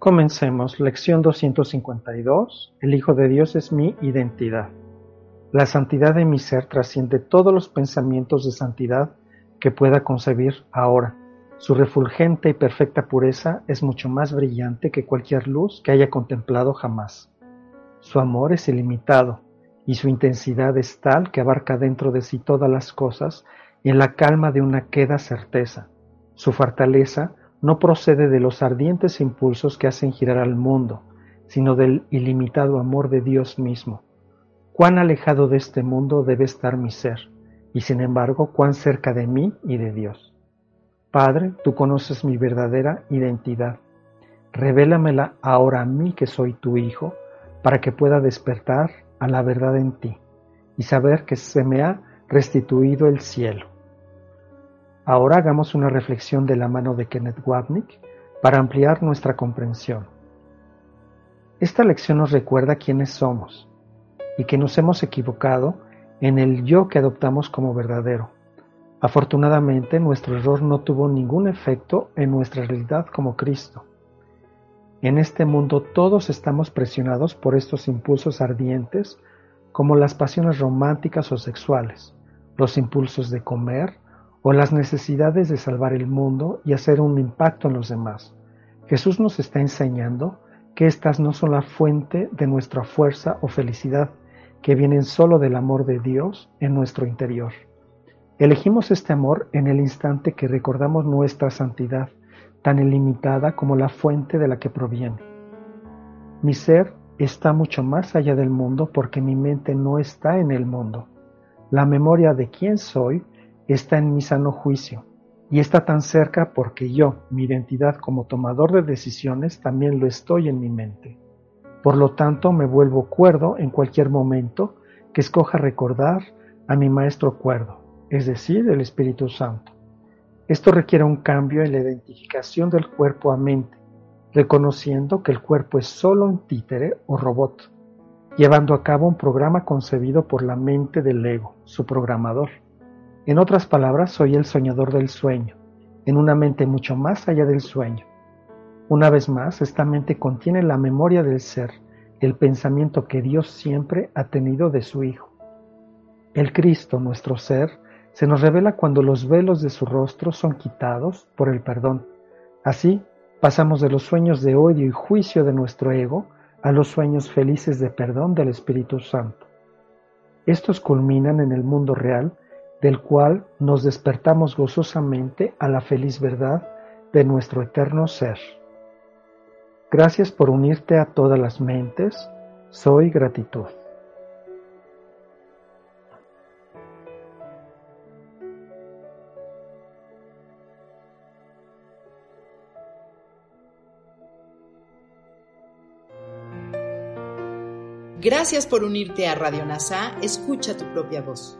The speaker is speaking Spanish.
Comencemos. Lección 252. El Hijo de Dios es mi identidad. La santidad de mi ser trasciende todos los pensamientos de santidad que pueda concebir ahora. Su refulgente y perfecta pureza es mucho más brillante que cualquier luz que haya contemplado jamás. Su amor es ilimitado y su intensidad es tal que abarca dentro de sí todas las cosas en la calma de una queda certeza. Su fortaleza no procede de los ardientes impulsos que hacen girar al mundo, sino del ilimitado amor de Dios mismo. Cuán alejado de este mundo debe estar mi ser, y sin embargo cuán cerca de mí y de Dios. Padre, tú conoces mi verdadera identidad. Revélamela ahora a mí que soy tu Hijo, para que pueda despertar a la verdad en ti y saber que se me ha restituido el cielo. Ahora hagamos una reflexión de la mano de Kenneth Wapnick para ampliar nuestra comprensión. Esta lección nos recuerda quiénes somos y que nos hemos equivocado en el yo que adoptamos como verdadero. Afortunadamente, nuestro error no tuvo ningún efecto en nuestra realidad como Cristo. En este mundo todos estamos presionados por estos impulsos ardientes como las pasiones románticas o sexuales, los impulsos de comer, o las necesidades de salvar el mundo y hacer un impacto en los demás. Jesús nos está enseñando que estas no son la fuente de nuestra fuerza o felicidad, que vienen solo del amor de Dios en nuestro interior. Elegimos este amor en el instante que recordamos nuestra santidad, tan ilimitada como la fuente de la que proviene. Mi ser está mucho más allá del mundo porque mi mente no está en el mundo. La memoria de quién soy está en mi sano juicio y está tan cerca porque yo, mi identidad como tomador de decisiones, también lo estoy en mi mente. Por lo tanto, me vuelvo cuerdo en cualquier momento que escoja recordar a mi maestro cuerdo, es decir, el Espíritu Santo. Esto requiere un cambio en la identificación del cuerpo a mente, reconociendo que el cuerpo es solo un títere o robot, llevando a cabo un programa concebido por la mente del ego, su programador. En otras palabras, soy el soñador del sueño, en una mente mucho más allá del sueño. Una vez más, esta mente contiene la memoria del ser, el pensamiento que Dios siempre ha tenido de su Hijo. El Cristo, nuestro ser, se nos revela cuando los velos de su rostro son quitados por el perdón. Así, pasamos de los sueños de odio y juicio de nuestro ego a los sueños felices de perdón del Espíritu Santo. Estos culminan en el mundo real del cual nos despertamos gozosamente a la feliz verdad de nuestro eterno ser. Gracias por unirte a todas las mentes. Soy gratitud. Gracias por unirte a Radio NASA. Escucha tu propia voz.